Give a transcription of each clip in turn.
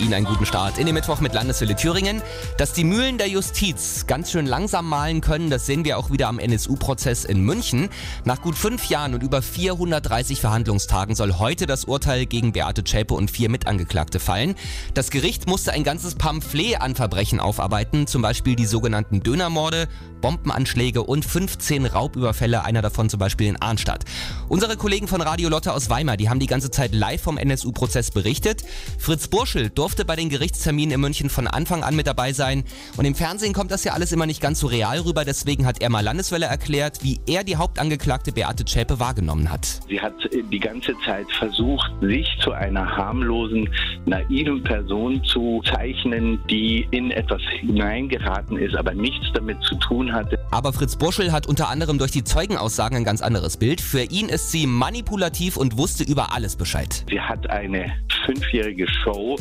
Ihnen einen guten Start in den Mittwoch mit Landeshölle Thüringen. Dass die Mühlen der Justiz ganz schön langsam malen können, das sehen wir auch wieder am NSU-Prozess in München. Nach gut fünf Jahren und über 430 Verhandlungstagen soll heute das Urteil gegen Beate Zschäpe und vier Mitangeklagte fallen. Das Gericht musste ein ganzes Pamphlet an Verbrechen aufarbeiten, zum Beispiel die sogenannten Dönermorde, Bombenanschläge und 15 Raubüberfälle, einer davon zum Beispiel in Arnstadt. Unsere Kollegen von Radio Lotte aus Weimar, die haben die ganze Zeit live vom NSU-Prozess berichtet. Fritz Burschel bei den Gerichtsterminen in München von Anfang an mit dabei sein. Und im Fernsehen kommt das ja alles immer nicht ganz so real rüber. Deswegen hat er mal Landeswelle erklärt, wie er die Hauptangeklagte Beate Zschäpe wahrgenommen hat. Sie hat die ganze Zeit versucht, sich zu einer harmlosen, naiven Person zu zeichnen, die in etwas hineingeraten ist, aber nichts damit zu tun hatte. Aber Fritz Burschel hat unter anderem durch die Zeugenaussagen ein ganz anderes Bild. Für ihn ist sie manipulativ und wusste über alles Bescheid. Sie hat eine fünfjährige Show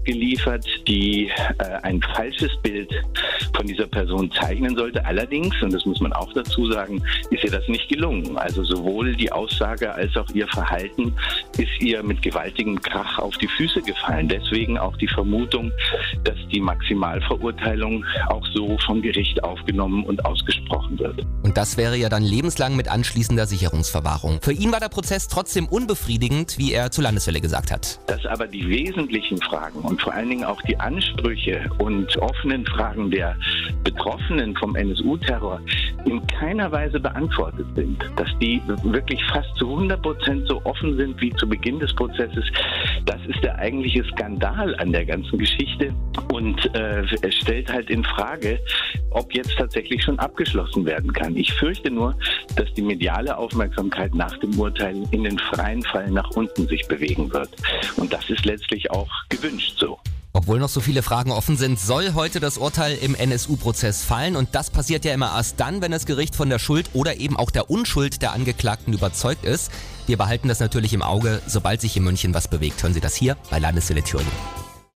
abgeliefert, die äh, ein falsches Bild von dieser Person zeichnen sollte. Allerdings, und das muss man auch dazu sagen, ist ihr das nicht gelungen. Also sowohl die Aussage als auch ihr Verhalten ist ihr mit gewaltigem Krach auf die Füße gefallen. Deswegen auch die Vermutung, dass die Maximalverurteilung auch so vom Gericht aufgenommen und ausgesprochen wird. Und das wäre ja dann lebenslang mit anschließender Sicherungsverwahrung. Für ihn war der Prozess trotzdem unbefriedigend, wie er zur Landeswelle gesagt hat. Dass aber die wesentlichen Fragen und vor allen Dingen auch die Ansprüche und offenen Fragen der Betroffenen vom NSU-Terror in keiner Weise beantwortet sind. Dass die wirklich fast zu 100 Prozent so offen sind wie zu Beginn des Prozesses, das ist der eigentliche Skandal an der ganzen Geschichte. Und äh, es stellt halt in Frage, ob jetzt tatsächlich schon abgeschlossen werden kann. Ich fürchte nur, dass die mediale Aufmerksamkeit nach dem Urteil in den freien Fall nach unten sich bewegen wird. Und das ist letztlich auch gewünscht so. Obwohl noch so viele Fragen offen sind, soll heute das Urteil im NSU-Prozess fallen. Und das passiert ja immer erst dann, wenn das Gericht von der Schuld oder eben auch der Unschuld der Angeklagten überzeugt ist. Wir behalten das natürlich im Auge. Sobald sich in München was bewegt, hören Sie das hier bei Landeswelle Thüringen.